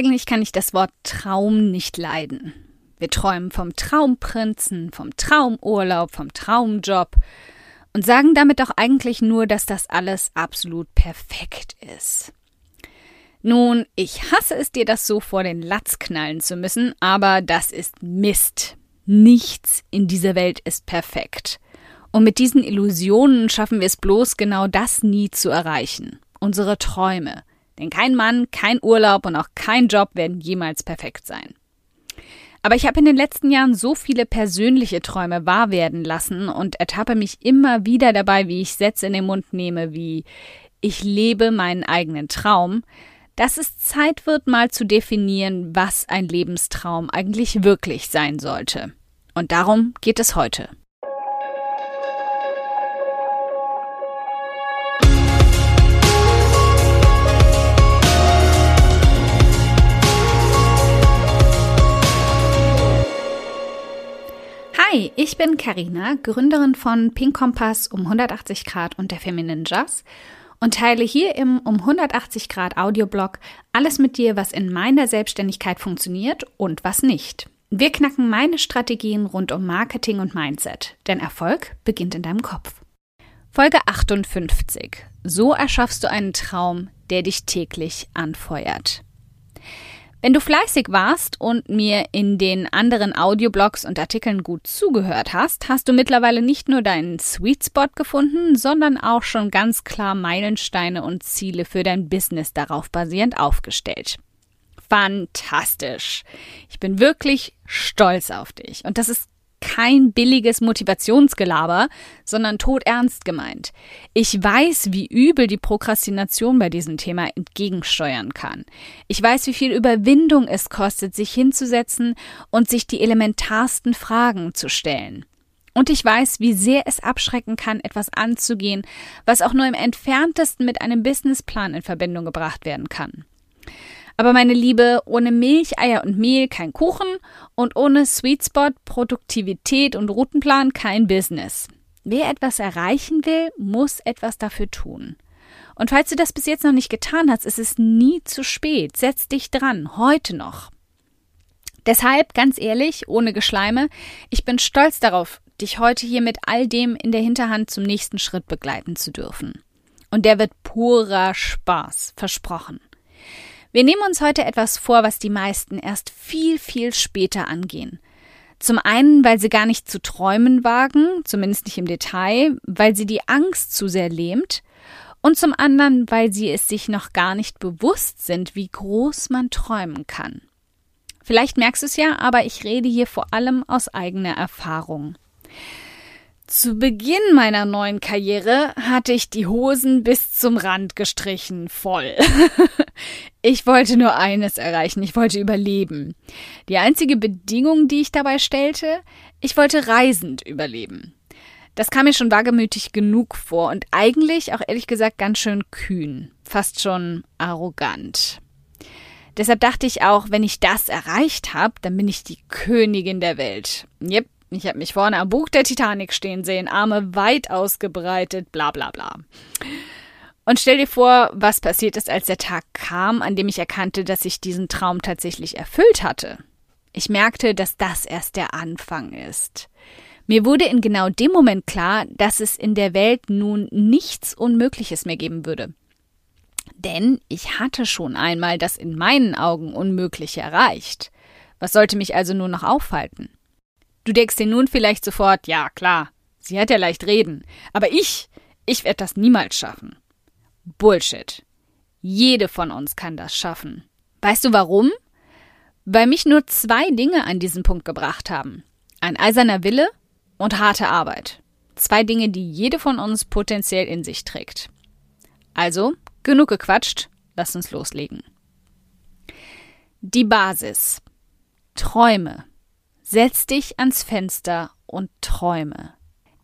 eigentlich kann ich das Wort Traum nicht leiden. Wir träumen vom Traumprinzen, vom Traumurlaub, vom Traumjob und sagen damit doch eigentlich nur, dass das alles absolut perfekt ist. Nun, ich hasse es dir, das so vor den Latz knallen zu müssen, aber das ist Mist. Nichts in dieser Welt ist perfekt. Und mit diesen Illusionen schaffen wir es bloß, genau das nie zu erreichen. Unsere Träume. Denn kein Mann, kein Urlaub und auch kein Job werden jemals perfekt sein. Aber ich habe in den letzten Jahren so viele persönliche Träume wahr werden lassen und ertappe mich immer wieder dabei, wie ich Sätze in den Mund nehme, wie ich lebe meinen eigenen Traum, dass es Zeit wird, mal zu definieren, was ein Lebenstraum eigentlich wirklich sein sollte. Und darum geht es heute. Hi, ich bin Karina, Gründerin von Pink Kompass um 180 Grad und der Feminine Jazz und teile hier im um 180 Grad Audioblog alles mit dir, was in meiner Selbstständigkeit funktioniert und was nicht. Wir knacken meine Strategien rund um Marketing und Mindset, denn Erfolg beginnt in deinem Kopf. Folge 58. So erschaffst du einen Traum, der dich täglich anfeuert. Wenn du fleißig warst und mir in den anderen Audioblogs und Artikeln gut zugehört hast, hast du mittlerweile nicht nur deinen Sweet Spot gefunden, sondern auch schon ganz klar Meilensteine und Ziele für dein Business darauf basierend aufgestellt. Fantastisch. Ich bin wirklich stolz auf dich. Und das ist kein billiges Motivationsgelaber, sondern todernst gemeint. Ich weiß, wie übel die Prokrastination bei diesem Thema entgegensteuern kann. Ich weiß, wie viel Überwindung es kostet, sich hinzusetzen und sich die elementarsten Fragen zu stellen. Und ich weiß, wie sehr es abschrecken kann, etwas anzugehen, was auch nur im entferntesten mit einem Businessplan in Verbindung gebracht werden kann. Aber meine Liebe, ohne Milch, Eier und Mehl kein Kuchen und ohne Sweet Spot, Produktivität und Routenplan kein Business. Wer etwas erreichen will, muss etwas dafür tun. Und falls du das bis jetzt noch nicht getan hast, ist es nie zu spät. Setz dich dran, heute noch. Deshalb, ganz ehrlich, ohne Geschleime, ich bin stolz darauf, dich heute hier mit all dem in der Hinterhand zum nächsten Schritt begleiten zu dürfen. Und der wird purer Spaß, versprochen. Wir nehmen uns heute etwas vor, was die meisten erst viel, viel später angehen. Zum einen, weil sie gar nicht zu träumen wagen, zumindest nicht im Detail, weil sie die Angst zu sehr lähmt, und zum anderen, weil sie es sich noch gar nicht bewusst sind, wie groß man träumen kann. Vielleicht merkst du es ja, aber ich rede hier vor allem aus eigener Erfahrung. Zu Beginn meiner neuen Karriere hatte ich die Hosen bis zum Rand gestrichen, voll. ich wollte nur eines erreichen, ich wollte überleben. Die einzige Bedingung, die ich dabei stellte, ich wollte reisend überleben. Das kam mir schon wagemütig genug vor und eigentlich auch ehrlich gesagt ganz schön kühn, fast schon arrogant. Deshalb dachte ich auch, wenn ich das erreicht habe, dann bin ich die Königin der Welt. Yep, ich habe mich vorne am Bug der Titanic stehen sehen, Arme weit ausgebreitet, bla bla bla. Und stell dir vor, was passiert ist, als der Tag kam, an dem ich erkannte, dass ich diesen Traum tatsächlich erfüllt hatte. Ich merkte, dass das erst der Anfang ist. Mir wurde in genau dem Moment klar, dass es in der Welt nun nichts Unmögliches mehr geben würde. Denn ich hatte schon einmal das in meinen Augen Unmögliche erreicht. Was sollte mich also nur noch aufhalten? Du denkst dir nun vielleicht sofort, ja klar, sie hat ja leicht reden, aber ich, ich werde das niemals schaffen. Bullshit. Jede von uns kann das schaffen. Weißt du warum? Weil mich nur zwei Dinge an diesen Punkt gebracht haben. Ein eiserner Wille und harte Arbeit. Zwei Dinge, die jede von uns potenziell in sich trägt. Also, genug gequatscht, lass uns loslegen. Die Basis. Träume. Setz dich ans Fenster und träume.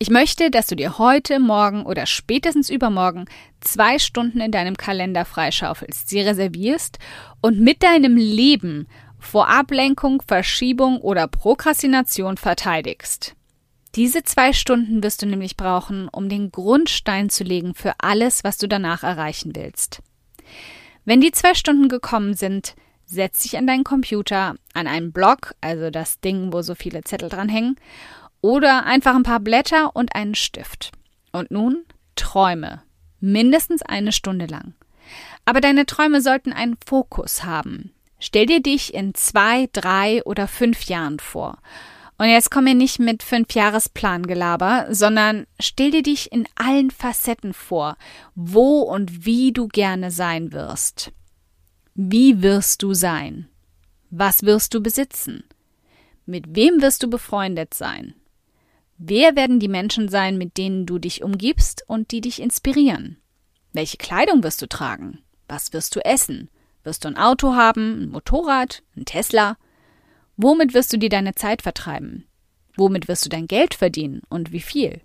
Ich möchte, dass du dir heute, morgen oder spätestens übermorgen zwei Stunden in deinem Kalender freischaufelst, sie reservierst und mit deinem Leben vor Ablenkung, Verschiebung oder Prokrastination verteidigst. Diese zwei Stunden wirst du nämlich brauchen, um den Grundstein zu legen für alles, was du danach erreichen willst. Wenn die zwei Stunden gekommen sind, setz dich an deinen Computer, an einen Block, also das Ding, wo so viele Zettel dranhängen, oder einfach ein paar Blätter und einen Stift. Und nun träume. Mindestens eine Stunde lang. Aber deine Träume sollten einen Fokus haben. Stell dir dich in zwei, drei oder fünf Jahren vor. Und jetzt komm mir nicht mit fünf Jahresplan-Gelaber, sondern stell dir dich in allen Facetten vor, wo und wie du gerne sein wirst. Wie wirst du sein? Was wirst du besitzen? Mit wem wirst du befreundet sein? Wer werden die Menschen sein, mit denen du dich umgibst und die dich inspirieren? Welche Kleidung wirst du tragen? Was wirst du essen? Wirst du ein Auto haben, ein Motorrad, ein Tesla? Womit wirst du dir deine Zeit vertreiben? Womit wirst du dein Geld verdienen und wie viel?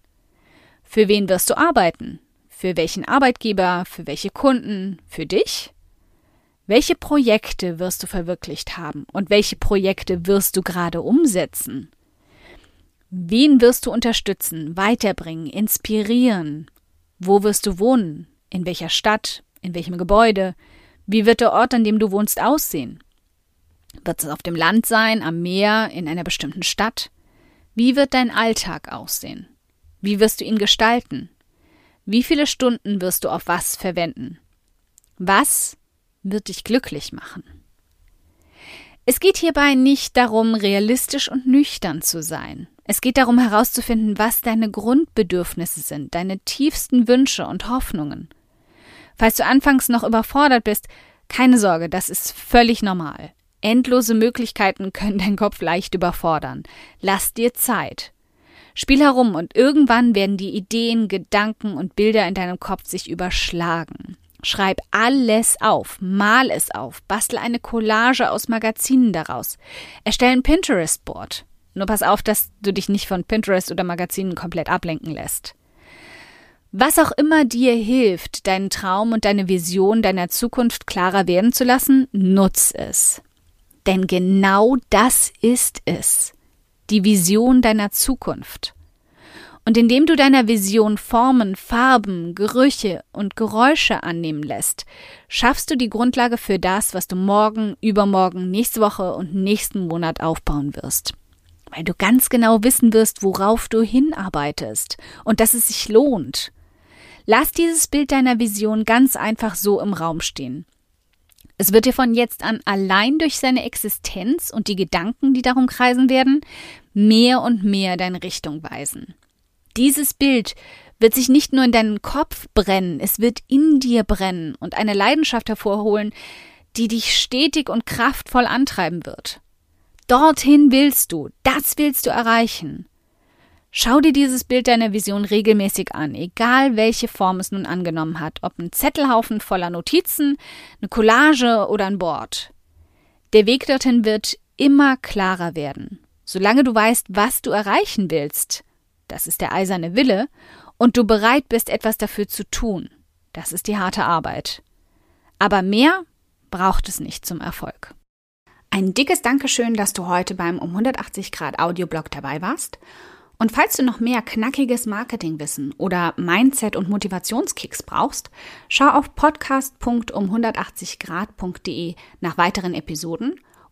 Für wen wirst du arbeiten? Für welchen Arbeitgeber? Für welche Kunden? Für dich? Welche Projekte wirst du verwirklicht haben und welche Projekte wirst du gerade umsetzen? Wen wirst du unterstützen, weiterbringen, inspirieren? Wo wirst du wohnen? In welcher Stadt? In welchem Gebäude? Wie wird der Ort, an dem du wohnst, aussehen? Wird es auf dem Land sein, am Meer, in einer bestimmten Stadt? Wie wird dein Alltag aussehen? Wie wirst du ihn gestalten? Wie viele Stunden wirst du auf was verwenden? Was wird dich glücklich machen? Es geht hierbei nicht darum, realistisch und nüchtern zu sein. Es geht darum herauszufinden, was deine Grundbedürfnisse sind, deine tiefsten Wünsche und Hoffnungen. Falls du anfangs noch überfordert bist, keine Sorge, das ist völlig normal. Endlose Möglichkeiten können deinen Kopf leicht überfordern. Lass dir Zeit. Spiel herum und irgendwann werden die Ideen, Gedanken und Bilder in deinem Kopf sich überschlagen. Schreib alles auf, mal es auf, bastel eine Collage aus Magazinen daraus, erstell ein Pinterest-Board. Nur pass auf, dass du dich nicht von Pinterest oder Magazinen komplett ablenken lässt. Was auch immer dir hilft, deinen Traum und deine Vision deiner Zukunft klarer werden zu lassen, nutz es. Denn genau das ist es. Die Vision deiner Zukunft. Und indem du deiner Vision Formen, Farben, Gerüche und Geräusche annehmen lässt, schaffst du die Grundlage für das, was du morgen, übermorgen, nächste Woche und nächsten Monat aufbauen wirst. Weil du ganz genau wissen wirst, worauf du hinarbeitest und dass es sich lohnt. Lass dieses Bild deiner Vision ganz einfach so im Raum stehen. Es wird dir von jetzt an allein durch seine Existenz und die Gedanken, die darum kreisen werden, mehr und mehr deine Richtung weisen. Dieses Bild wird sich nicht nur in deinen Kopf brennen, es wird in dir brennen und eine Leidenschaft hervorholen, die dich stetig und kraftvoll antreiben wird. Dorthin willst du, das willst du erreichen. Schau dir dieses Bild deiner Vision regelmäßig an, egal welche Form es nun angenommen hat, ob ein Zettelhaufen voller Notizen, eine Collage oder ein Board. Der Weg dorthin wird immer klarer werden. Solange du weißt, was du erreichen willst, das ist der eiserne Wille, und du bereit bist, etwas dafür zu tun, das ist die harte Arbeit. Aber mehr braucht es nicht zum Erfolg. Ein dickes Dankeschön, dass du heute beim um 180 Grad Audioblog dabei warst. Und falls du noch mehr knackiges Marketingwissen oder Mindset- und Motivationskicks brauchst, schau auf podcast.um180grad.de nach weiteren Episoden